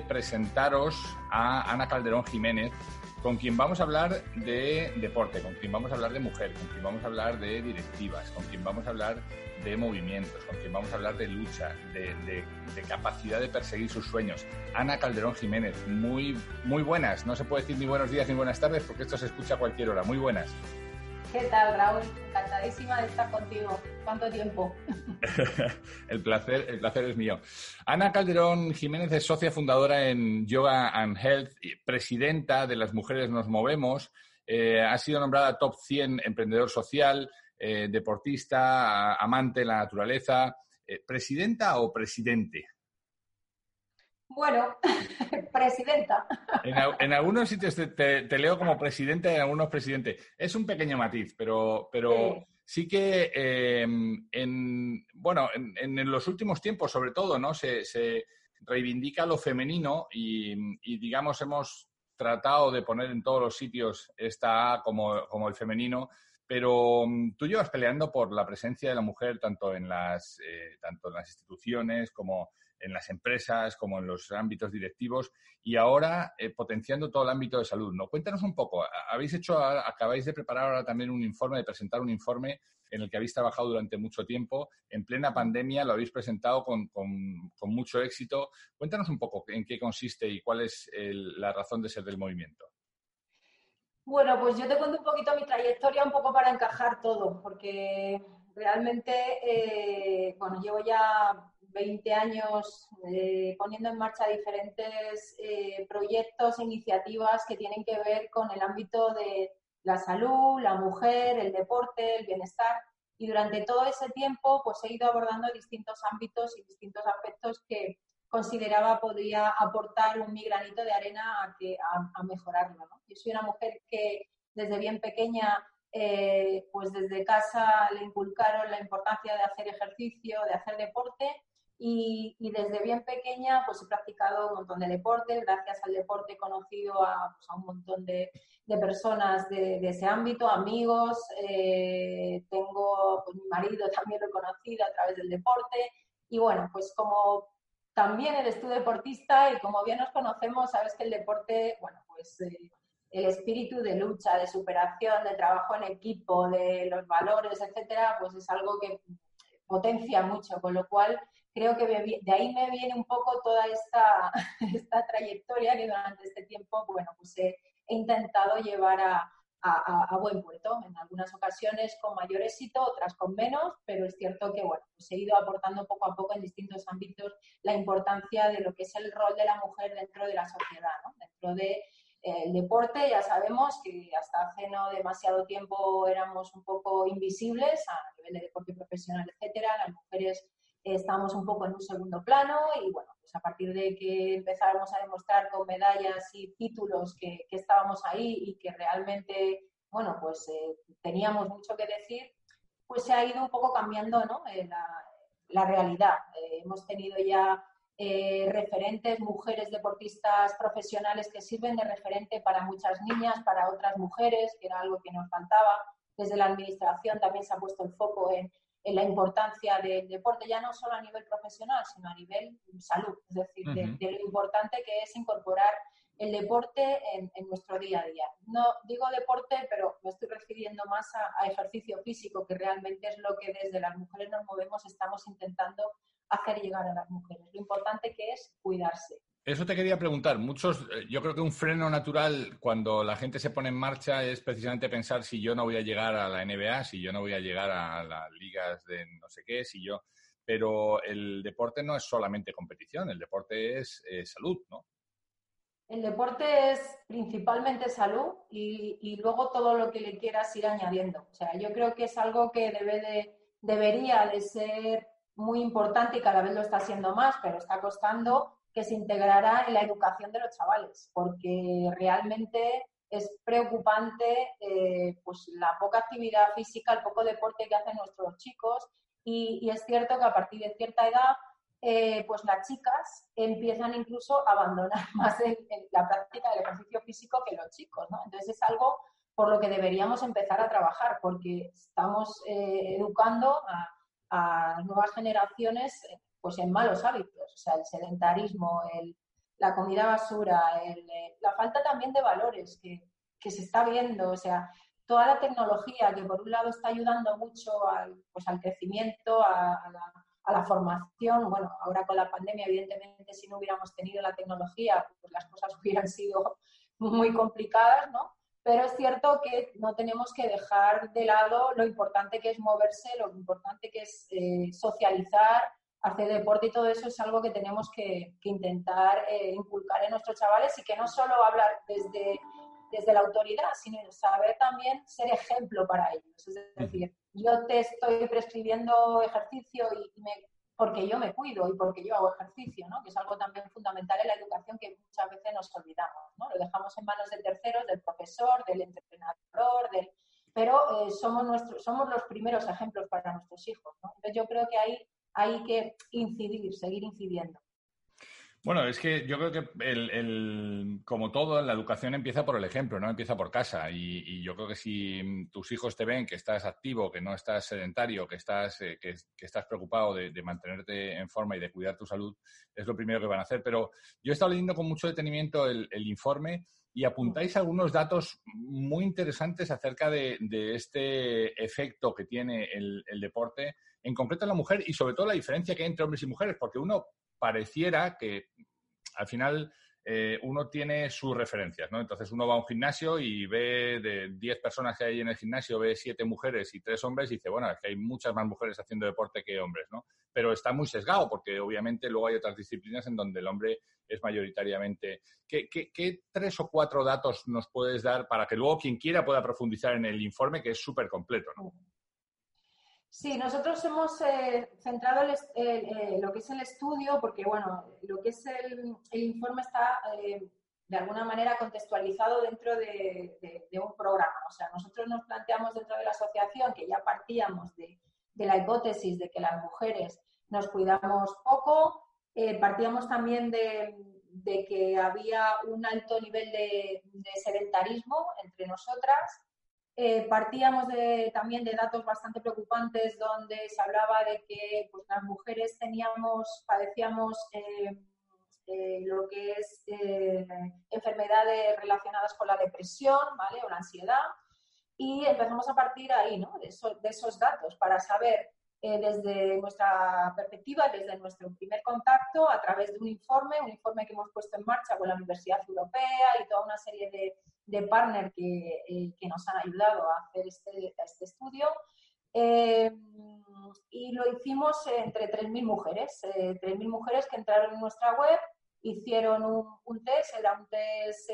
De presentaros a Ana Calderón Jiménez, con quien vamos a hablar de deporte, con quien vamos a hablar de mujer, con quien vamos a hablar de directivas, con quien vamos a hablar de movimientos, con quien vamos a hablar de lucha, de, capacidad de perseguir sus sueños. Ana Calderón Jiménez, muy, muy buenas. No se puede decir ni buenos días ni buenas tardes porque esto se escucha a cualquier hora. Muy buenas. ¿Qué tal, Raúl? Encantadísima de estar contigo. ¿Cuánto tiempo? el, placer, el placer es mío. Ana Calderón Jiménez es socia fundadora en Yoga and Health, presidenta de Las Mujeres Nos Movemos. Eh, ha sido nombrada top 100 emprendedor social, eh, deportista, amante de la naturaleza. Eh, ¿Presidenta o presidente? Bueno, presidenta. En, algunos sitios te, leo como presidente, en algunos presidente. Es un pequeño matiz, pero, pero sí. Que em, en, bueno, en, los últimos tiempos, sobre todo, ¿no? Se, reivindica lo femenino y, digamos, hemos tratado de poner en todos los sitios esta A como, como el femenino, pero mm, tú llevas peleando por la presencia de la mujer tanto en las, eh, tanto en las instituciones como en las empresas como en los ámbitos directivos y ahora eh, potenciando todo el ámbito de salud. ¿no? Cuéntanos un poco, habéis hecho, acabáis de preparar ahora también un informe, de presentar un informe en el que habéis trabajado durante mucho tiempo, en plena pandemia lo habéis presentado con, mucho éxito. Cuéntanos un poco en qué consiste y cuál es la razón de ser del movimiento. Bueno, pues yo te cuento un poquito mi trayectoria, un poco para encajar todo, porque realmente, eh, bueno, llevo ya 20 años eh, poniendo en marcha diferentes eh, proyectos e iniciativas que tienen que ver con el ámbito de la salud, la mujer, el deporte, el bienestar. Y durante todo ese tiempo pues he ido abordando distintos ámbitos y distintos aspectos que consideraba podría aportar un mi granito de arena a, que, a, mejorarlo. Yo soy una mujer que desde bien pequeña eh, pues desde casa le inculcaron la importancia de hacer ejercicio, de hacer deporte y, desde bien pequeña pues he practicado un montón de deportes. Gracias al deporte he conocido a, pues, un montón de, personas de, ese ámbito, amigos. Eh, tengo, pues mi marido también lo he conocido a través del deporte. Y bueno, pues como también eres tú deportista y como bien nos conocemos, sabes que el deporte, bueno, pues eh, el espíritu de lucha, de superación, de trabajo en equipo, de los valores, etcétera, pues es algo que potencia mucho, con lo cual creo que de ahí me viene un poco toda esta, esta trayectoria que durante este tiempo, bueno, pues he, intentado llevar a, a, buen puerto, en algunas ocasiones con mayor éxito, otras con menos, pero es cierto que, bueno, pues he ido aportando poco a poco en distintos ámbitos la importancia de lo que es el rol de la mujer dentro de la sociedad. Dentro de eh, el deporte, ya sabemos que hasta hace no demasiado tiempo éramos un poco invisibles a nivel de deporte profesional, etcétera. Las mujeres estamos un poco en un segundo plano y bueno, pues a partir de que empezáramos a demostrar con medallas y títulos que, estábamos ahí y que realmente, bueno, pues eh, teníamos mucho que decir, pues se ha ido un poco cambiando ¿no? Eh, la, realidad. Eh, hemos tenido ya referentes, mujeres deportistas profesionales que sirven de referente para muchas niñas, para otras mujeres, que era algo que nos faltaba. Desde la Administración también se ha puesto el foco en, en la importancia del deporte, ya no solo a nivel profesional, sino a nivel salud, es decir, de, lo importante que es incorporar el deporte en, nuestro día a día. No digo deporte, pero me estoy refiriendo más a, ejercicio físico, que realmente es lo que desde las mujeres nos movemos, estamos intentando hacer llegar a las mujeres. Lo importante que es cuidarse. Eso te quería preguntar. Muchos, eh, yo creo que un freno natural cuando la gente se pone en marcha es precisamente pensar si yo no voy a llegar a la NBA, si yo no voy a llegar a las ligas de no sé qué, si yo. Pero el deporte no es solamente competición, el deporte es eh, salud, ¿no? El deporte es principalmente salud y, y, luego todo lo que le quieras ir añadiendo. O sea, yo creo que es algo que debe de, debería de ser muy importante y cada vez lo está haciendo más, pero está costando que se integrará en la educación de los chavales, porque realmente es preocupante eh, pues la poca actividad física, el poco deporte que hacen nuestros chicos y, es cierto que a partir de cierta edad eh, pues las chicas empiezan incluso a abandonar más la práctica del ejercicio físico que los chicos, ¿no? Entonces es algo por lo que deberíamos empezar a trabajar porque estamos eh, educando a nuevas generaciones pues en malos hábitos, o sea, el sedentarismo, el, la comida basura, el, eh, la falta también de valores que, que, se está viendo, o sea, toda la tecnología que por un lado está ayudando mucho al, pues, al crecimiento, a, a, la, a, la, formación, bueno, ahora con la pandemia, evidentemente, si no hubiéramos tenido la tecnología, pues las cosas hubieran sido muy complicadas, ¿no? Pero es cierto que no tenemos que dejar de lado lo importante que es moverse, lo importante que es eh, socializar, hacer deporte y todo eso es algo que tenemos que, que intentar eh, inculcar en nuestros chavales y que no solo hablar desde, desde la autoridad, sino saber también ser ejemplo para ellos. Es decir, yo te estoy prescribiendo ejercicio y me porque yo me cuido y porque yo hago ejercicio, ¿no? que es algo también fundamental en la educación que muchas veces nos olvidamos. ¿no? Lo dejamos en manos de terceros, del profesor, del entrenador, del... pero eh, somos, nuestros, somos los primeros ejemplos para nuestros hijos. ¿no? Entonces yo creo que ahí hay que incidir, seguir incidiendo. Bueno, es que yo creo que el, como todo, la educación empieza por el ejemplo, no empieza por casa. Y, yo creo que si tus hijos te ven que estás activo, que no estás sedentario, que estás, eh, que, estás preocupado de, mantenerte en forma y de cuidar tu salud, es lo primero que van a hacer. Pero yo he estado leyendo con mucho detenimiento el, informe y apuntáis algunos datos muy interesantes acerca de, este efecto que tiene el, el deporte, en concreto la mujer y sobre todo la diferencia que hay entre hombres y mujeres, porque uno pareciera que al final eh, uno tiene sus referencias, ¿no? Entonces uno va a un gimnasio y ve de 10 personas que hay en el gimnasio, ve 7 mujeres y 3 hombres y dice, bueno, es que hay muchas más mujeres haciendo deporte que hombres, ¿no? Pero está muy sesgado porque obviamente luego hay otras disciplinas en donde el hombre es mayoritariamente. ¿Qué, qué tres o cuatro datos nos puedes dar para que luego quien quiera pueda profundizar en el informe que es súper completo, ¿no? Sí, nosotros hemos eh, centrado eh, lo que es el estudio, porque bueno, lo que es el, informe está eh, de alguna manera contextualizado dentro de, un programa. O sea, nosotros nos planteamos dentro de la asociación que ya partíamos de, la hipótesis de que las mujeres nos cuidamos poco, partíamos también de, que había un alto nivel de sedentarismo entre nosotras eh, partíamos también de datos bastante preocupantes donde se hablaba de que pues, las mujeres teníamos, padecíamos eh, eh, lo que es enfermedades relacionadas con la depresión ¿vale? o la ansiedad. Y empezamos a partir ahí, ¿no? de esos datos para saber desde nuestra perspectiva, desde nuestro primer contacto, a través de un informe, un informe que hemos puesto en marcha con la Universidad Europea y toda una serie de, de partner que, eh, que, nos han ayudado a hacer este, este estudio. Eh, y lo hicimos entre 3.000 mujeres, 3.000 eh, mujeres que entraron en nuestra web, hicieron un, test, era un test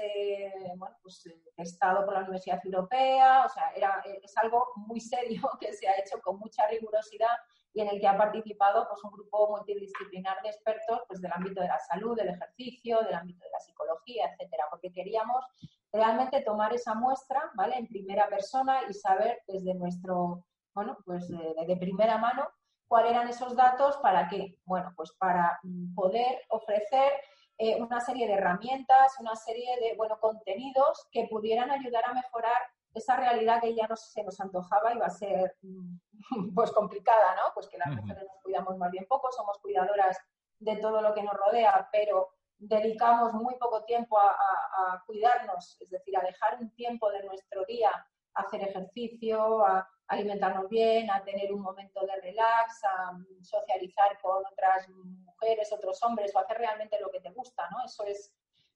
bueno, pues, testado por la Universidad Europea, o sea, era, es algo muy serio que se ha hecho con mucha rigurosidad y en el que ha participado pues, un grupo multidisciplinar de expertos pues, del ámbito de la salud, del ejercicio, del ámbito de la psicología, etcétera, porque queríamos realmente tomar esa muestra, ¿vale? En primera persona y saber desde nuestro, bueno, pues de, primera mano cuáles eran esos datos para qué, bueno, pues para mm, poder ofrecer eh, una serie de herramientas, una serie de, bueno, contenidos que pudieran ayudar a mejorar esa realidad que ya se nos antojaba y va a ser mm, pues complicada, ¿no? Pues que las mujeres nos cuidamos más bien poco, somos cuidadoras de todo lo que nos rodea, pero dedicamos muy poco tiempo a, cuidarnos, es decir, a dejar un tiempo de nuestro día a hacer ejercicio, a alimentarnos bien, a tener un momento de relax, a socializar con otras mujeres, otros hombres, o hacer realmente lo que te gusta, ¿no? Eso es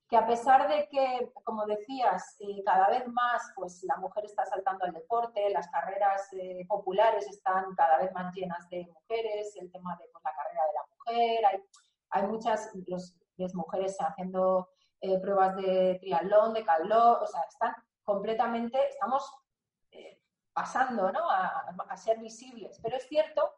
que a pesar de que, como decías, eh, cada vez más pues la mujer está saltando al deporte, las carreras eh, populares están cada vez más llenas de mujeres, el tema de pues, la carrera de la mujer, hay, hay muchas las mujeres haciendo eh, pruebas de triatlón, de calor, o sea, están completamente, estamos pasando ¿no? a, ser visibles, pero es cierto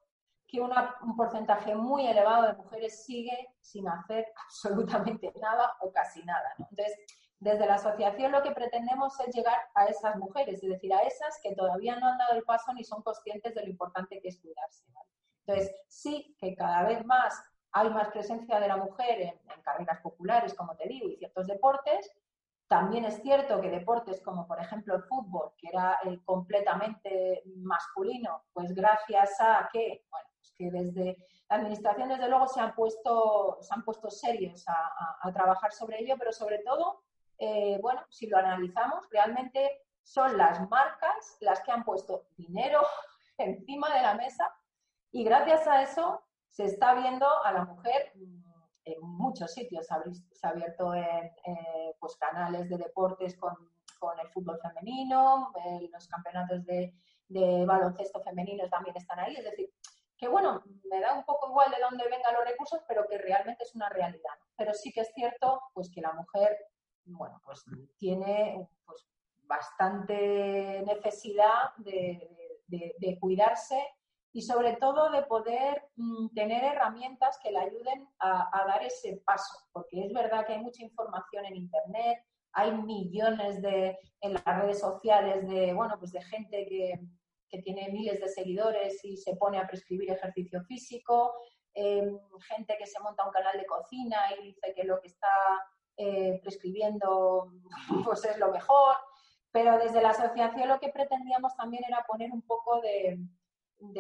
que un porcentaje muy elevado de mujeres sigue sin hacer absolutamente nada o casi nada. Entonces, desde la asociación lo que pretendemos es llegar a esas mujeres, es decir, a esas que todavía no han dado el paso ni son conscientes de lo importante que es cuidarse. Entonces, sí que cada vez más hay más presencia de la mujer en, carreras populares, como te digo, y ciertos deportes. También es cierto que deportes como, por ejemplo, el fútbol, que era completamente masculino, pues gracias a que, bueno, que desde la administración, desde luego, se han puesto, se han puesto serios a, trabajar sobre ello, pero sobre todo, eh, bueno, si lo analizamos, realmente son las marcas las que han puesto dinero encima de la mesa y gracias a eso se está viendo a la mujer muchos sitios. Se ha abierto en pues, canales de deportes con, con el fútbol femenino, los campeonatos de, de baloncesto femenino también están ahí. Es decir, que bueno, me da un poco igual de dónde vengan los recursos, pero que realmente es una realidad. Pero sí que es cierto, pues que la mujer, bueno, pues tiene pues, bastante necesidad de, cuidarse y sobre todo de poder mm, tener herramientas que le ayuden a, dar ese paso, porque es verdad que hay mucha información en Internet, hay millones de, en las redes sociales de, bueno, pues de gente que, que tiene miles de seguidores y se pone a prescribir ejercicio físico, em, gente que se monta un canal de cocina y dice que lo que está eh, prescribiendo pues es lo mejor, pero desde la asociación lo que pretendíamos también era poner un poco de,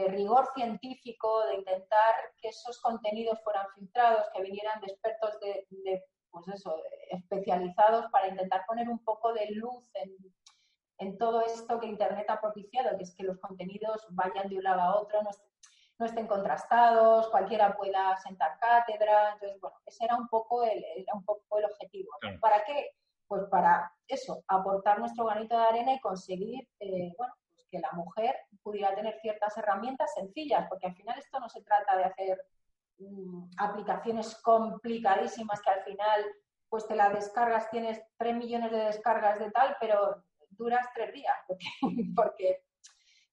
rigor científico, de intentar que esos contenidos fueran filtrados, que vinieran de expertos de, de pues eso, especializados para intentar poner un poco de luz en, en todo esto que Internet ha propiciado, que es que los contenidos vayan de un lado a otro, no, estén contrastados, cualquiera pueda sentar cátedra. Entonces, bueno, ese era un poco el, era un poco el objetivo. ¿Para qué? Pues para eso, aportar nuestro granito de arena y conseguir, eh, bueno, pues que la mujer pudiera tener ciertas herramientas sencillas, porque al final esto no se trata de hacer mm, aplicaciones complicadísimas que al final pues te la descargas, tienes tres millones de descargas de tal, pero duras tres días, porque,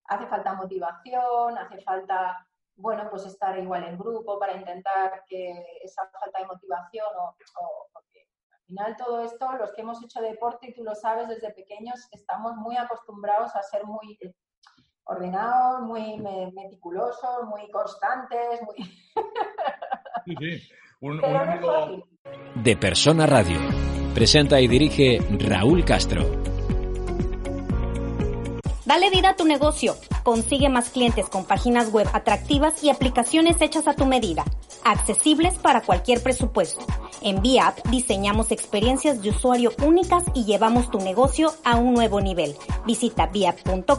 hace falta motivación, hace falta, bueno, pues estar igual en grupo para intentar que esa falta de motivación o, porque al final todo esto, los que hemos hecho deporte, y tú lo sabes desde pequeños, estamos muy acostumbrados a ser muy ordenados, muy meticulosos, muy constantes, muy... sí, sí. Un, un De Persona Radio. Presenta y dirige Raúl Castro. Dale vida a tu negocio. Consigue más clientes con páginas web atractivas y aplicaciones hechas a tu medida, accesibles para cualquier presupuesto. En VIAP diseñamos experiencias de usuario únicas y llevamos tu negocio a un nuevo nivel. Visita viap.com.mx.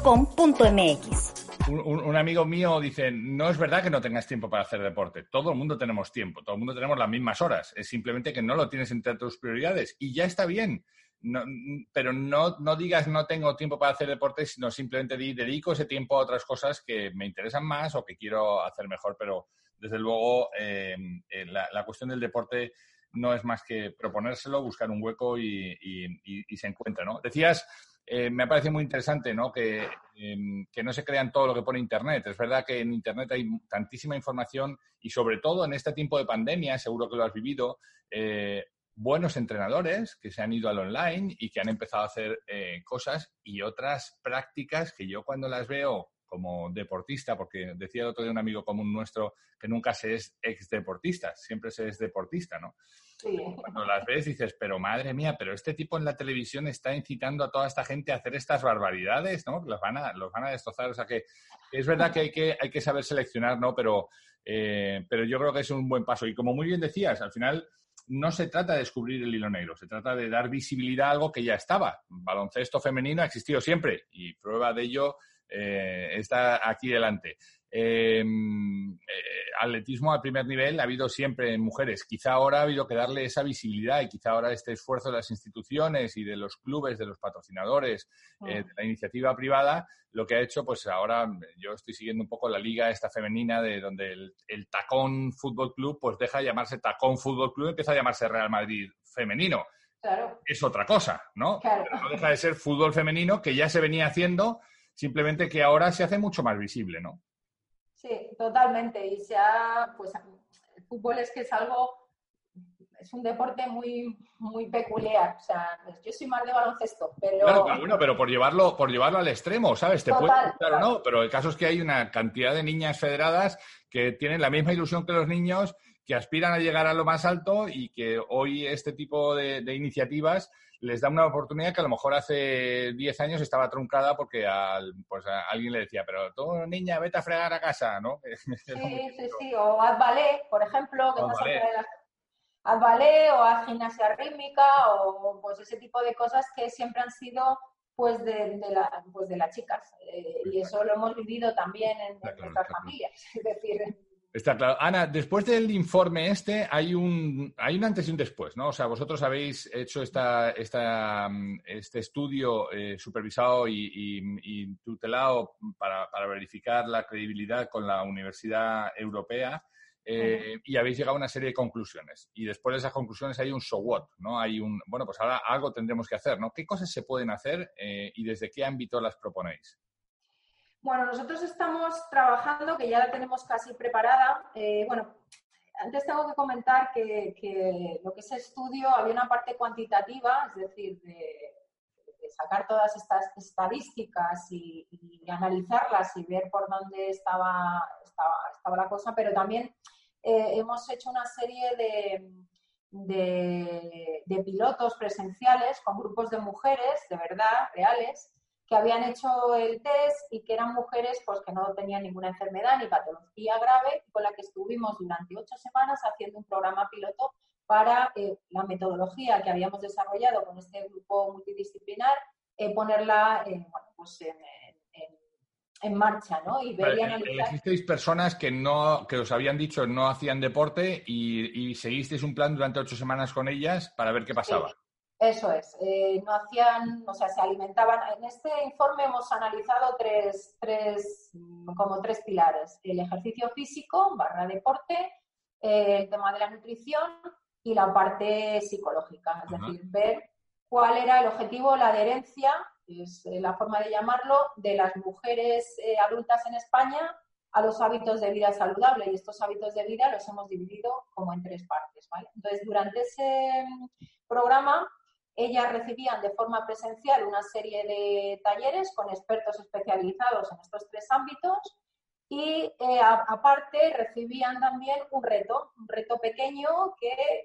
Un, un, amigo mío dice, no es verdad que no tengas tiempo para hacer deporte. Todo el mundo tenemos tiempo, todo el mundo tenemos las mismas horas. Es simplemente que no lo tienes entre tus prioridades y ya está bien no, pero no, no, digas no tengo tiempo para hacer deporte, sino simplemente dedico ese tiempo a otras cosas que me interesan más o que quiero hacer mejor. Pero desde luego em, eh, la, cuestión del deporte no es más que proponérselo, buscar un hueco y, se encuentra. ¿no? Decías, eh, me parece muy interesante ¿no? Que, em, que, no se crean todo lo que pone Internet. Es verdad que en Internet hay tantísima información y sobre todo en este tiempo de pandemia, seguro que lo has vivido, eh, buenos entrenadores que se han ido al online y que han empezado a hacer eh, cosas y otras prácticas que yo cuando las veo como deportista, porque decía el otro día un amigo común nuestro que nunca se es ex deportista, siempre se es deportista, ¿no? Cuando las ves dices, pero madre mía, pero este tipo en la televisión está incitando a toda esta gente a hacer estas barbaridades, ¿no? Los van a, los van a destrozar. O sea que es verdad que hay que, hay que saber seleccionar, ¿no? Pero, eh, pero yo creo que es un buen paso. Y como muy bien decías, al final no se trata de descubrir el hilo negro, se trata de dar visibilidad a algo que ya estaba. Baloncesto femenino ha existido siempre y prueba de ello eh, está aquí delante. Em, eh, atletismo al primer nivel ha habido siempre en mujeres. Quizá ahora ha habido que darle esa visibilidad y quizá ahora este esfuerzo de las instituciones y de los clubes, de los patrocinadores, eh, de la iniciativa privada, lo que ha hecho, pues ahora yo estoy siguiendo un poco la liga esta femenina de donde el, Tacón Fútbol Club pues deja de llamarse Tacón Fútbol Club y empieza a llamarse Real Madrid femenino. Claro. Es otra cosa, ¿no? no deja de ser fútbol femenino que ya se venía haciendo, simplemente que ahora se hace mucho más visible, ¿no? Sí, totalmente. Y ha, pues, el fútbol es que es algo, es un deporte muy, muy peculiar. O sea, yo soy más de baloncesto, pero. Claro, bueno, pero por llevarlo, por llevarlo al extremo, ¿sabes? Te puede gustar o no, pero el caso es que hay una cantidad de niñas federadas que tienen la misma ilusión que los niños, que aspiran a llegar a lo más alto y que hoy este tipo de, de iniciativas les da una oportunidad que a lo mejor hace 10 años estaba truncada porque al, pues a alguien le decía, pero tú, niña, vete a fregar a casa, ¿no? Sí, sí, sí, o haz ballet, por ejemplo, que ballet. haz ballet o haz gimnasia rítmica o pues ese tipo de cosas que siempre han sido pues de, la, pues de las chicas. Eh, y eso lo hemos vivido también en, nuestras familias. Es decir, Está claro. Ana, después del informe este hay un, hay un antes y un después, ¿no? O sea, vosotros habéis hecho esta, esta, este estudio eh, supervisado y, tutelado para, verificar la credibilidad con la Universidad Europea eh, y habéis llegado a una serie de conclusiones. Y después de esas conclusiones hay un so what, ¿no? Hay un, bueno, pues ahora algo tendremos que hacer, ¿no? ¿Qué cosas se pueden hacer eh, y desde qué ámbito las proponéis? Bueno, nosotros estamos trabajando, que ya la tenemos casi preparada. Eh, bueno, antes tengo que comentar que, lo que es estudio había una parte cuantitativa, es decir, de, sacar todas estas estadísticas y, analizarlas y ver por dónde estaba, estaba, la cosa, pero también eh, hemos hecho una serie de, de pilotos presenciales con grupos de mujeres, de verdad, reales, que habían hecho el test y que eran mujeres pues, que no tenían ninguna enfermedad ni patología grave, con la que estuvimos durante ocho semanas haciendo un programa piloto para eh, la metodología que habíamos desarrollado con este grupo multidisciplinar, eh, ponerla pues en, marcha, ¿no? Y ver y analizar. personas que no, que os habían dicho no hacían deporte y, seguisteis un plan durante ocho semanas con ellas para ver qué pasaba. Eso es, eh, no hacían, o sea, se alimentaban. En este informe hemos analizado tres, tres, como tres pilares: el ejercicio físico, barra deporte, eh, el tema de la nutrición y la parte psicológica, es decir, ver cuál era el objetivo, la adherencia, es eh, la forma de llamarlo, de las mujeres adultas en España a los hábitos de vida saludable y estos hábitos de vida los hemos dividido como en tres partes, ¿vale? Entonces, durante ese mm, programa ellas recibían de forma presencial una serie de talleres con expertos especializados en estos tres ámbitos y eh, aparte recibían también un reto, un reto pequeño que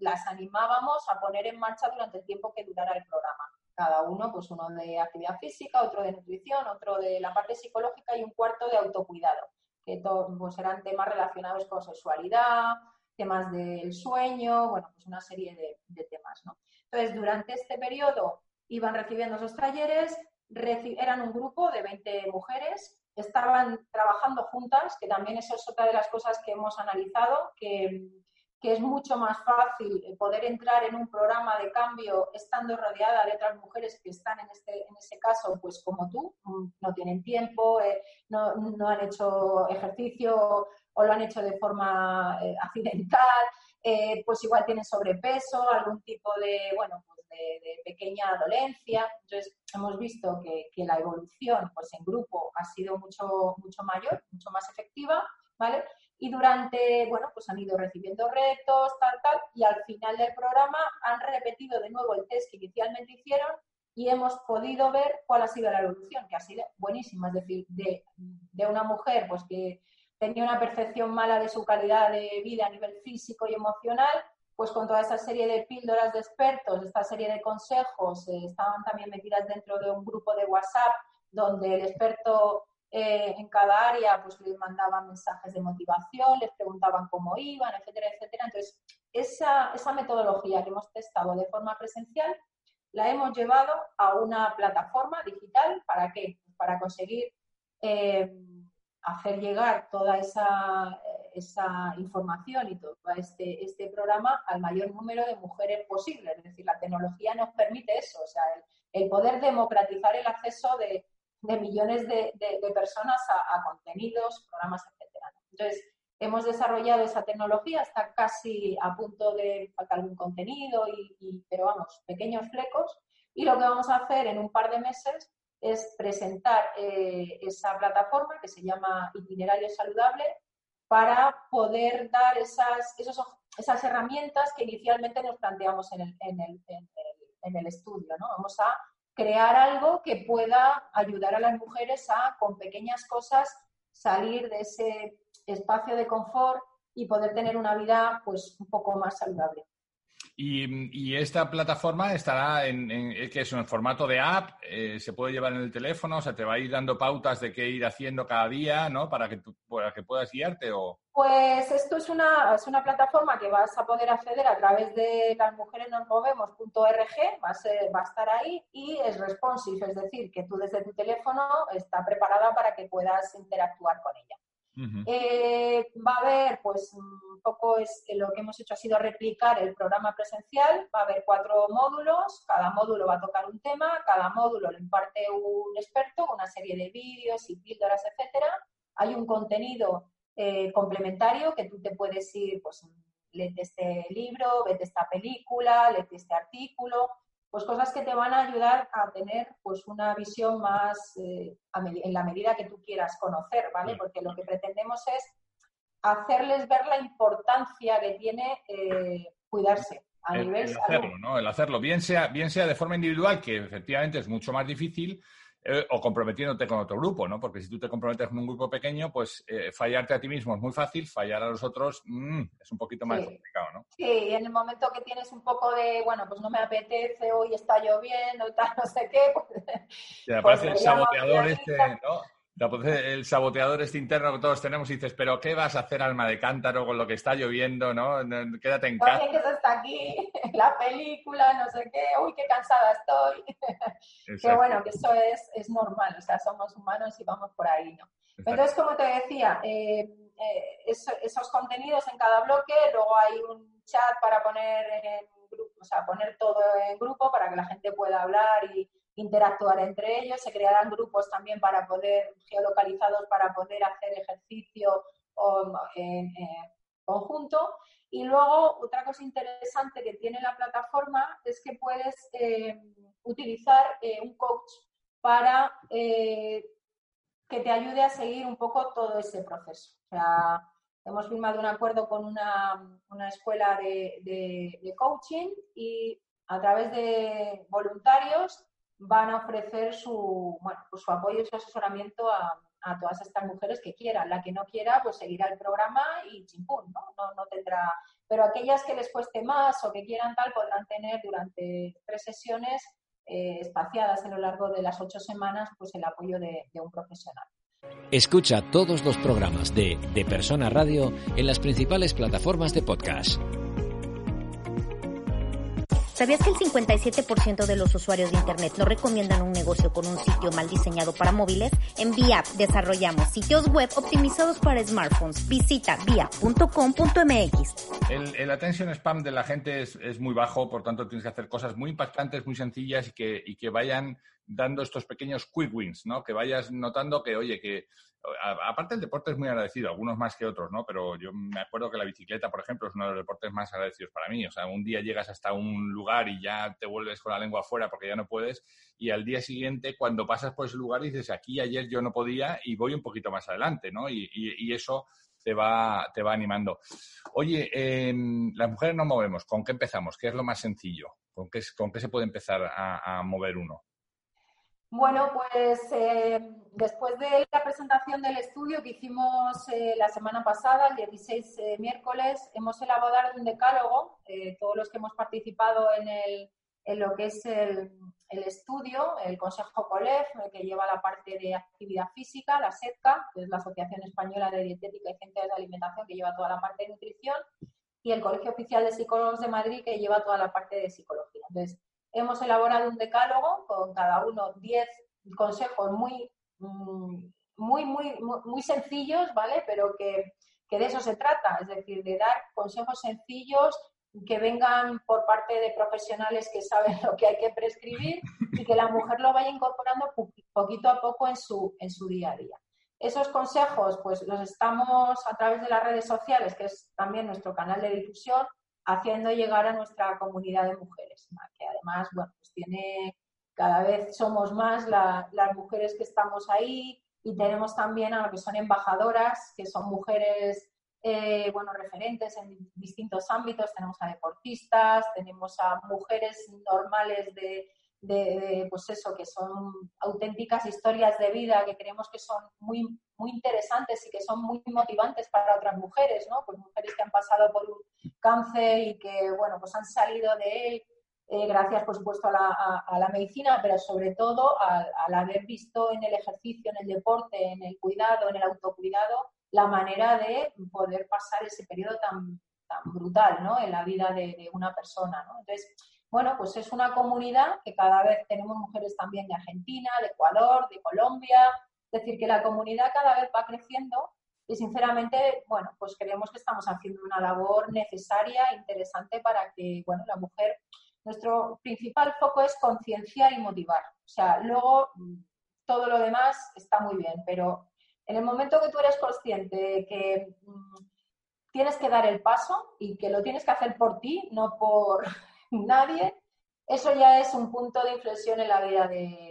las animábamos a poner en marcha durante el tiempo que durara el programa. Cada uno, pues uno de actividad física, otro de nutrición, otro de la parte psicológica y un cuarto de autocuidado, que pues eran temas relacionados con sexualidad, temas del sueño, bueno, pues una serie de, de temas, ¿no? Entonces, durante este periodo iban recibiendo esos talleres, eran un grupo de 20 mujeres, estaban trabajando juntas, que también eso es otra de las cosas que hemos analizado, que, es mucho más fácil poder entrar en un programa de cambio estando rodeada de otras mujeres que están en, este, en ese caso, pues como tú, no tienen tiempo, eh, no, no, han hecho ejercicio o lo han hecho de forma eh, accidental, eh, pues igual tienen sobrepeso, algún tipo de, bueno, pues de, pequeña dolencia. Entonces, hemos visto que, la evolución pues en grupo ha sido mucho, mucho mayor, mucho más efectiva, ¿vale? Y durante, bueno, pues han ido recibiendo retos, tal, tal, y al final del programa han repetido de nuevo el test que inicialmente hicieron y hemos podido ver cuál ha sido la evolución, que ha sido buenísima, es decir, de, de una mujer pues que tenía una percepción mala de su calidad de vida a nivel físico y emocional, pues con toda esa serie de píldoras de expertos, esta serie de consejos, eh, estaban también metidas dentro de un grupo de WhatsApp donde el experto eh, en cada área pues les mandaba mensajes de motivación, les preguntaban cómo iban, etcétera, etcétera. Entonces, esa, esa metodología que hemos testado de forma presencial la hemos llevado a una plataforma digital. ¿Para qué? Para conseguir eh, hacer llegar toda esa, esa información y todo este, este programa al mayor número de mujeres posible. Es decir, la tecnología nos permite eso, o sea, el, poder democratizar el acceso de, millones de, personas a, contenidos, programas, etcétera. Entonces, hemos desarrollado esa tecnología, está casi a punto de faltar algún contenido, y, pero vamos, pequeños flecos. Y lo que vamos a hacer en un par de meses es presentar eh, esa plataforma que se llama Itinerario Saludable para poder dar esas, esas herramientas que inicialmente nos planteamos en el, en el, en el, estudio. ¿no? Vamos a crear algo que pueda ayudar a las mujeres a, con pequeñas cosas, salir de ese espacio de confort y poder tener una vida pues un poco más saludable. Y, esta plataforma estará en, en, que es en formato de app, eh, se puede llevar en el teléfono, o sea, te va a ir dando pautas de qué ir haciendo cada día, ¿no? Para que, tú, para que puedas guiarte o... Pues esto es una, es una plataforma que vas a poder acceder a través de lasmujeresnosmovemos.org, va, a va a estar ahí y es responsive, es decir, que tú desde tu teléfono está preparada para que puedas interactuar con ella. Eh, va a haber, pues, un poco es, lo que hemos hecho ha sido replicar el programa presencial. Va a haber cuatro módulos, cada módulo va a tocar un tema, cada módulo lo imparte un experto, una serie de vídeos y píldoras, etcétera. Hay un contenido eh, complementario que tú te puedes ir, pues, léete este libro, vete esta película, léete este artículo pues cosas que te van a ayudar a tener pues una visión más eh, en la medida que tú quieras conocer, ¿vale? Porque lo que pretendemos es hacerles ver la importancia que tiene eh, cuidarse a el, nivel el hacerlo, ¿no? El hacerlo, bien sea, bien sea de forma individual, que efectivamente es mucho más difícil, eh, o comprometiéndote con otro grupo, ¿no? Porque si tú te comprometes con un grupo pequeño, pues eh, fallarte a ti mismo es muy fácil, fallar a los otros mm, es un poquito más complicado, ¿no? Sí, y en el momento que tienes un poco de, bueno, pues no me apetece, hoy está lloviendo, tal, no sé qué, pues... Y aparece el saboteador este, ¿no? El saboteador este interno que todos tenemos y dices, pero ¿qué vas a hacer, alma de cántaro, con lo que está lloviendo, no? Quédate en casa. Oye, que eso está aquí, la película, no sé qué, uy, qué cansada estoy. que bueno, que eso es, es normal, o sea, somos humanos y vamos por ahí, ¿no? Entonces, como te decía, eh, eh, esos contenidos en cada bloque, luego hay un chat para poner en grupo, o sea, poner todo en grupo para que la gente pueda hablar y interactuar entre ellos, se crearán grupos también para poder, geolocalizados para poder hacer ejercicio en, conjunto. Y luego, otra cosa interesante que tiene la plataforma es que puedes eh, utilizar eh, un coach para eh, que te ayude a seguir un poco todo ese proceso. O sea, hemos firmado un acuerdo con una, escuela de, de coaching y a través de voluntarios van a ofrecer su, bueno, pues su apoyo y su asesoramiento a, todas estas mujeres que quieran. La que no quiera, pues seguirá el programa y chimpún, ¿no? No, no tendrá. Pero aquellas que les cueste más o que quieran tal, podrán tener durante tres sesiones eh, espaciadas a lo largo de las ocho semanas, pues el apoyo de, de un profesional. Escucha todos los programas de De Persona Radio en las principales plataformas de podcast. ¿Sabías que el 57% de los usuarios de Internet no recomiendan un negocio con un sitio mal diseñado para móviles? En VIAP desarrollamos sitios web optimizados para smartphones. Visita via.com.mx. El, el attention spam de la gente es, es, muy bajo, por tanto tienes que hacer cosas muy impactantes, muy sencillas y que, y que vayan dando estos pequeños quick wins, ¿no? Que vayas notando que, oye, que aparte el deporte es muy agradecido, algunos más que otros, ¿no? Pero yo me acuerdo que la bicicleta, por ejemplo, es uno de los deportes más agradecidos para mí. O sea, un día llegas hasta un lugar y ya te vuelves con la lengua afuera porque ya no puedes y al día siguiente cuando pasas por ese lugar dices, aquí ayer yo no podía y voy un poquito más adelante, ¿no? Y, eso te va, te va animando. Oye, em, las mujeres nos movemos. ¿Con qué empezamos? ¿Qué es lo más sencillo? ¿Con qué, con qué se puede empezar a mover uno? Bueno, pues eh, después de la presentación del estudio que hicimos eh, la semana pasada, el 16 eh, miércoles, hemos elaborado un decálogo, todos los que hemos participado en, el, lo que es el, estudio, el Consejo COLEF, que lleva la parte de actividad física, la SEDCA, que es la Asociación Española de Dietética y Ciencias de Alimentación, que lleva toda la parte de nutrición, y el Colegio Oficial de Psicólogos de Madrid, que lleva toda la parte de psicología. Hemos elaborado un decálogo con cada uno 10 consejos muy, mm, muy, muy, muy sencillos, ¿vale? Pero que, que de eso se trata, es decir, de dar consejos sencillos que vengan por parte de profesionales que saben lo que hay que prescribir y que la mujer lo vaya incorporando poquito a poco en su, en su día a día. Esos consejos, pues los estamos a través de las redes sociales, que es también nuestro canal de difusión, haciendo llegar a nuestra comunidad de mujeres, que además, bueno, pues tiene, cada vez somos más las mujeres que estamos ahí y tenemos también a lo que son embajadoras, que son mujeres eh, bueno, referentes en distintos ámbitos. Tenemos a deportistas, tenemos a mujeres normales de, de, pues eso, que son auténticas historias de vida que creemos que son muy, muy interesantes y que son muy motivantes para otras mujeres, ¿no? Pues mujeres que han pasado por un cáncer y que, bueno, pues han salido de él eh, gracias, por supuesto, a la, a, la, medicina, pero sobre todo al, al haber visto en el ejercicio, en el deporte, en el cuidado, en el autocuidado, la manera de poder pasar ese periodo tan, tan brutal ¿no? en la vida de, una persona. ¿no? Entonces, bueno, pues es una comunidad que cada vez tenemos mujeres también de Argentina, de Ecuador, de Colombia, es decir, que la comunidad cada vez va creciendo y sinceramente, bueno, pues creemos que estamos haciendo una labor necesaria, interesante para que, bueno, la mujer, nuestro principal foco es concienciar y motivar. O sea, luego todo lo demás está muy bien, pero en el momento que tú eres consciente de que mm, tienes que dar el paso y que lo tienes que hacer por ti, no por nadie, eso ya es un punto de inflexión en la vida de,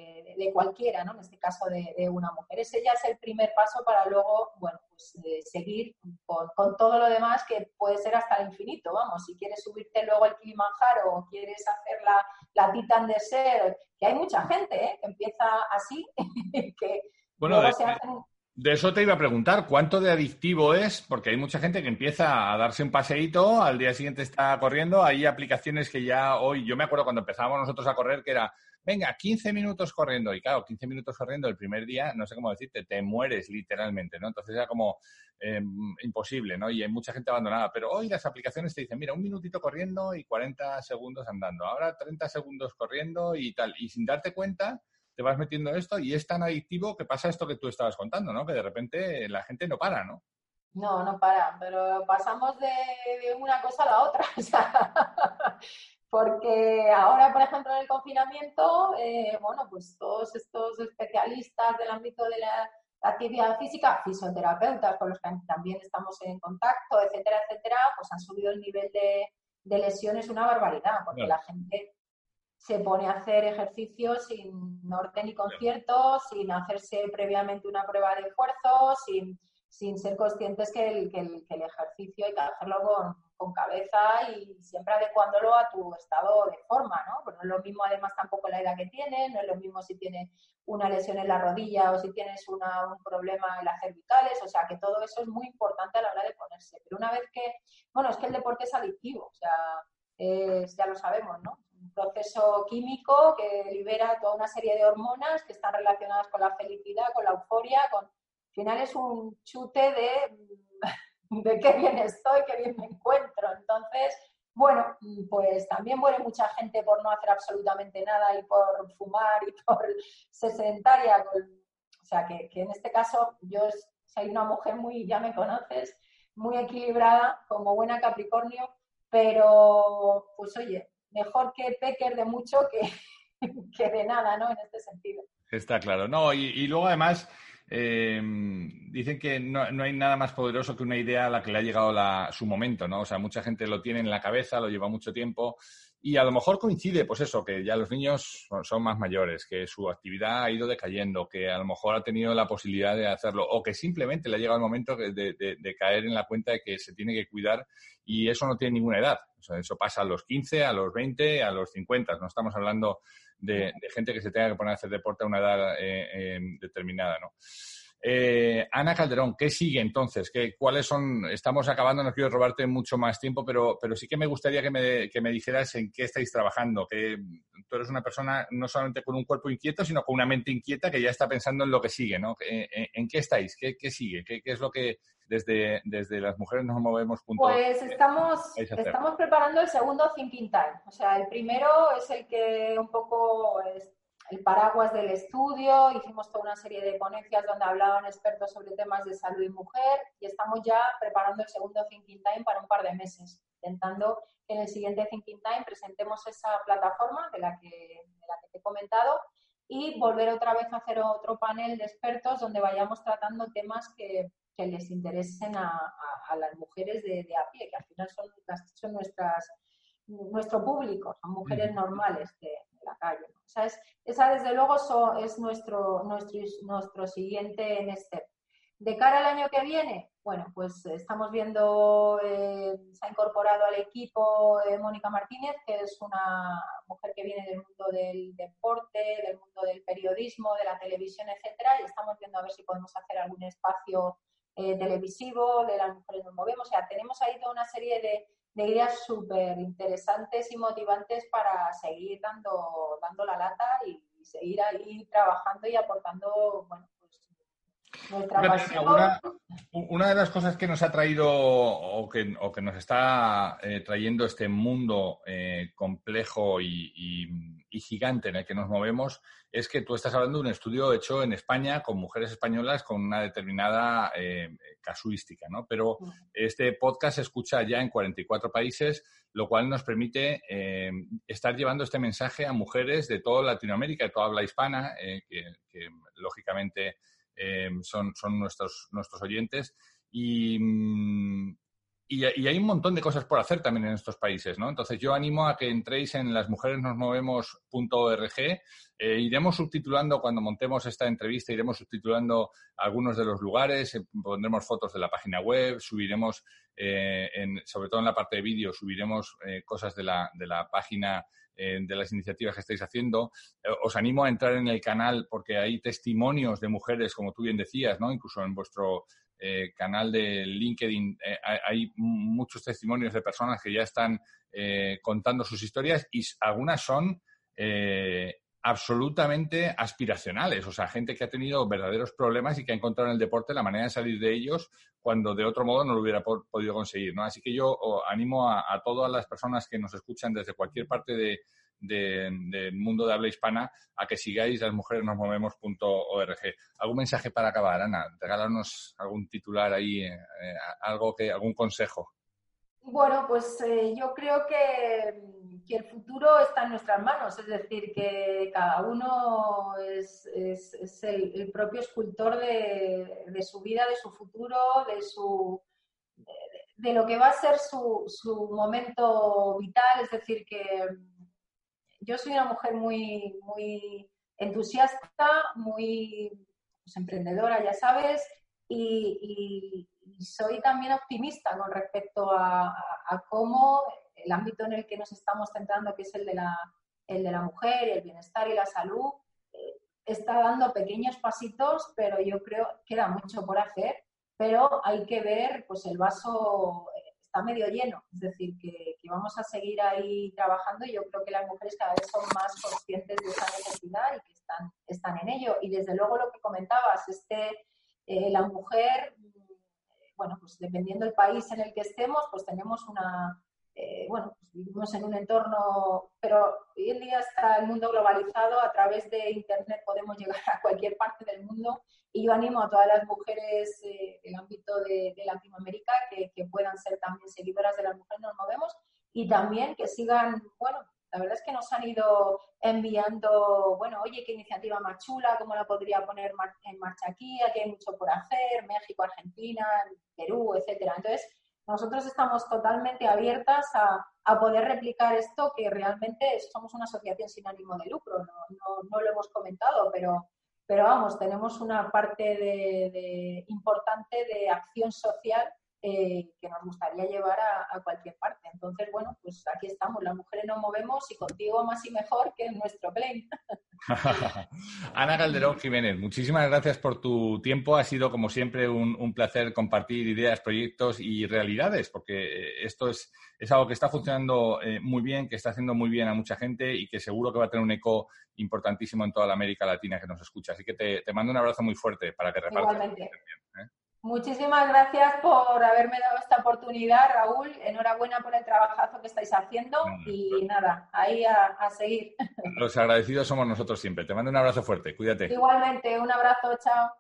cualquiera, ¿no? En este caso de, una mujer. Ese ya es el primer paso para luego, bueno, pues seguir con, todo lo demás que puede ser hasta el infinito, vamos. Si quieres subirte luego al Kilimanjaro o quieres hacer la, la Titan de Ser, que hay mucha gente ¿eh? que empieza así, que bueno, luego se hacen de eso te iba a preguntar, ¿cuánto de adictivo es? Porque hay mucha gente que empieza a darse un paseíto, al día siguiente está corriendo. Hay aplicaciones que ya hoy, yo me acuerdo cuando empezábamos nosotros a correr, que era, venga, 15 minutos corriendo. Y claro, 15 minutos corriendo el primer día, no sé cómo decirte, te mueres literalmente, ¿no? Entonces era como em, imposible, ¿no? Y hay mucha gente abandonada. Pero hoy las aplicaciones te dicen, mira, un minutito corriendo y 40 segundos andando. Ahora 30 segundos corriendo y tal. Y sin darte cuenta te vas metiendo esto y es tan adictivo que pasa esto que tú estabas contando, ¿no? Que de repente la gente no para, ¿no? No, no para, pero pasamos de, una cosa a la otra. porque ahora, por ejemplo, en el confinamiento, eh, bueno, pues todos estos especialistas del ámbito de la, actividad física, fisioterapeutas con los que también estamos en contacto, etcétera, etcétera, pues han subido el nivel de, lesiones una barbaridad, porque la gente se pone a hacer ejercicio sin orden y concierto, sin hacerse previamente una prueba de esfuerzo, sin, sin ser conscientes que el, que, el, que el, ejercicio hay que hacerlo con, con, cabeza y siempre adecuándolo a tu estado de forma, ¿no? Pues no es lo mismo además tampoco la edad que tienes, no es lo mismo si tienes una lesión en la rodilla o si tienes una, un problema en las cervicales, o sea que todo eso es muy importante a la hora de ponerse. Pero una vez que, bueno, es que el deporte es adictivo, o sea, ya lo sabemos, ¿no? Proceso químico que libera toda una serie de hormonas que están relacionadas con la felicidad, con la euforia, con... Al final es un chute de, de qué bien estoy, qué bien me encuentro. Entonces, bueno, pues también muere mucha gente por no hacer absolutamente nada y por fumar y por ser sedentaria. O sea, que, que en este caso yo soy una mujer muy, ya me conoces, muy equilibrada, como buena Capricornio, pero, pues oye, mejor que pequer de mucho que, que de nada, ¿no? En este sentido. Está claro. No, y, luego además eh, dicen que no, no, hay nada más poderoso que una idea a la que le ha llegado la, su momento, ¿no? O sea, mucha gente lo tiene en la cabeza, lo lleva mucho tiempo y a lo mejor coincide, pues eso, que ya los niños son más mayores, que su actividad ha ido decayendo, que a lo mejor ha tenido la posibilidad de hacerlo, o que simplemente le ha llegado el momento de, de, caer en la cuenta de que se tiene que cuidar y eso no tiene ninguna edad. Eso pasa a los 15, a los 20, a los 50. No estamos hablando de, gente que se tenga que poner a hacer deporte a una edad eh, eh, determinada, ¿no? Eh, Ana Calderón, ¿qué sigue entonces? ¿Qué, ¿Cuáles son? Estamos acabando, no quiero robarte mucho más tiempo, pero, pero sí que me gustaría que me, que me dijeras en qué estáis trabajando. Que tú eres una persona no solamente con un cuerpo inquieto, sino con una mente inquieta que ya está pensando en lo que sigue, ¿no? ¿En, qué estáis? ¿Qué, qué sigue? ¿Qué, ¿Qué, es lo que desde, desde las mujeres nos movemos juntos? Pues estamos, estamos preparando el segundo Thinking Time. O sea, el primero es el que un poco el paraguas del estudio, hicimos toda una serie de ponencias donde hablaban expertos sobre temas de salud y mujer y estamos ya preparando el segundo Thinking Time para un par de meses, intentando que en el siguiente Thinking Time presentemos esa plataforma de la que, de la que te he comentado y volver otra vez a hacer otro panel de expertos donde vayamos tratando temas que, que les interesen a, a, las mujeres de, de, a pie, que al final son, son nuestras, nuestro público, son mujeres normales de, la calle. ¿no? Esa, es, esa, desde luego, so, es nuestro, nuestro, nuestro siguiente en este. De cara al año que viene, bueno, pues estamos viendo, eh, se ha incorporado al equipo eh, Mónica Martínez, que es una mujer que viene del mundo del deporte, del mundo del periodismo, de la televisión, etcétera, y estamos viendo a ver si podemos hacer algún espacio eh, televisivo de las mujeres nos movemos. O sea, tenemos ahí toda una serie de, de ideas súper interesantes y motivantes para seguir dando, dando la lata y, seguir ahí trabajando y aportando, bueno. Una, una, de las cosas que nos ha traído o que, o que nos está eh, trayendo este mundo eh, complejo y, y, y, gigante en el que nos movemos es que tú estás hablando de un estudio hecho en España con mujeres españolas con una determinada eh, casuística, ¿no? Pero este podcast se escucha ya en 44 países, lo cual nos permite eh, estar llevando este mensaje a mujeres de toda Latinoamérica, de toda habla hispana, que, que, lógicamente eh, son, son nuestros, nuestros oyentes. Y, mm, y, y, hay un montón de cosas por hacer también en estos países, ¿no? Entonces yo animo a que entréis en lasmujeresnosmovemos.org. Eh, iremos subtitulando cuando montemos esta entrevista, iremos subtitulando algunos de los lugares, eh, pondremos fotos de la página web, subiremos, eh, en, sobre todo en la parte de vídeo, subiremos eh, cosas de la, de la página eh, de las iniciativas que estáis haciendo. Eh, os animo a entrar en el canal porque hay testimonios de mujeres, como tú bien decías, ¿no? Incluso en vuestro eh, canal de LinkedIn hay muchos testimonios de personas que ya están contando sus historias y algunas son eh, absolutamente aspiracionales, o sea, gente que ha tenido verdaderos problemas y que ha encontrado en el deporte la manera de salir de ellos cuando de otro modo no lo hubiera po podido conseguir, ¿no? Así que yo animo a, todas las personas que nos escuchan desde cualquier parte de, del de mundo de habla hispana a que sigáis las mujeres nos movemos.org. ¿Algún mensaje para acabar, Ana? Regálanos algún titular ahí, eh, algo que, algún consejo. Bueno, pues eh, yo creo que, que, el futuro está en nuestras manos, es decir, que cada uno es, el, propio escultor de, su vida, de su futuro, de su de, lo que va a ser su, su momento vital, es decir, que yo soy una mujer muy, muy entusiasta, muy pues, emprendedora, ya sabes, y, soy también optimista con respecto a, a, a, cómo el ámbito en el que nos estamos centrando, que es el de la, el de la mujer, el bienestar y la salud, eh, está dando pequeños pasitos, pero yo creo que queda mucho por hacer, pero hay que ver pues el vaso está medio lleno, es decir, que, que, vamos a seguir ahí trabajando y yo creo que las mujeres cada vez son más conscientes de esa necesidad y que están, están en ello. Y desde luego lo que comentabas, este, eh, la mujer, bueno, pues dependiendo del país en el que estemos, pues tenemos una, eh, bueno, pues vivimos en un entorno, pero hoy en día está el mundo globalizado, a través de Internet podemos llegar a cualquier parte del mundo. Y yo animo a todas las mujeres eh, del ámbito de, Latinoamérica que, puedan ser también seguidoras de las mujeres nos movemos y también que sigan, bueno, la verdad es que nos han ido enviando, bueno, oye, qué iniciativa más chula, cómo la podría poner en marcha aquí, aquí hay mucho por hacer, México, Argentina, Perú, etcétera. Entonces, nosotros estamos totalmente abiertas a, a, poder replicar esto, que realmente somos una asociación sin ánimo de lucro, no, no, no lo hemos comentado, pero, pero vamos, tenemos una parte de, de importante de acción social eh, que nos gustaría llevar a, a, cualquier parte. Entonces, bueno, pues aquí estamos, las mujeres nos movemos y contigo más y mejor que en nuestro claim. Ana Calderón Jiménez, muchísimas gracias por tu tiempo. Ha sido, como siempre, un, un, placer compartir ideas, proyectos y realidades, porque esto es, es algo que está funcionando eh, muy bien, que está haciendo muy bien a mucha gente y que seguro que va a tener un eco importantísimo en toda la América Latina que nos escucha. Así que te, te mando un abrazo muy fuerte para que repartas. Igualmente. ¿eh? Muchísimas gracias por haberme dado esta oportunidad, Raúl. Enhorabuena por el trabajazo que estáis haciendo y nada, ahí a, seguir. Los agradecidos somos nosotros siempre. Te mando un abrazo fuerte, cuídate. Igualmente, un abrazo, chao.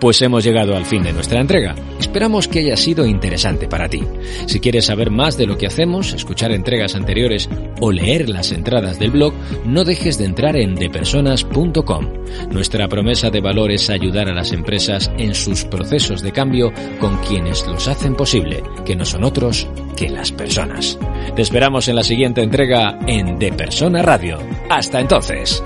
Pues hemos llegado al fin de nuestra entrega. Esperamos que haya sido interesante para ti. Si quieres saber más de lo que hacemos, escuchar entregas anteriores o leer las entradas del blog, no dejes de entrar en depersonas.com. Nuestra promesa de valor es ayudar a las empresas en sus procesos de con quienes los hacen posible, que no son otros que las personas. Te esperamos en la siguiente entrega en De Persona Radio. Hasta entonces.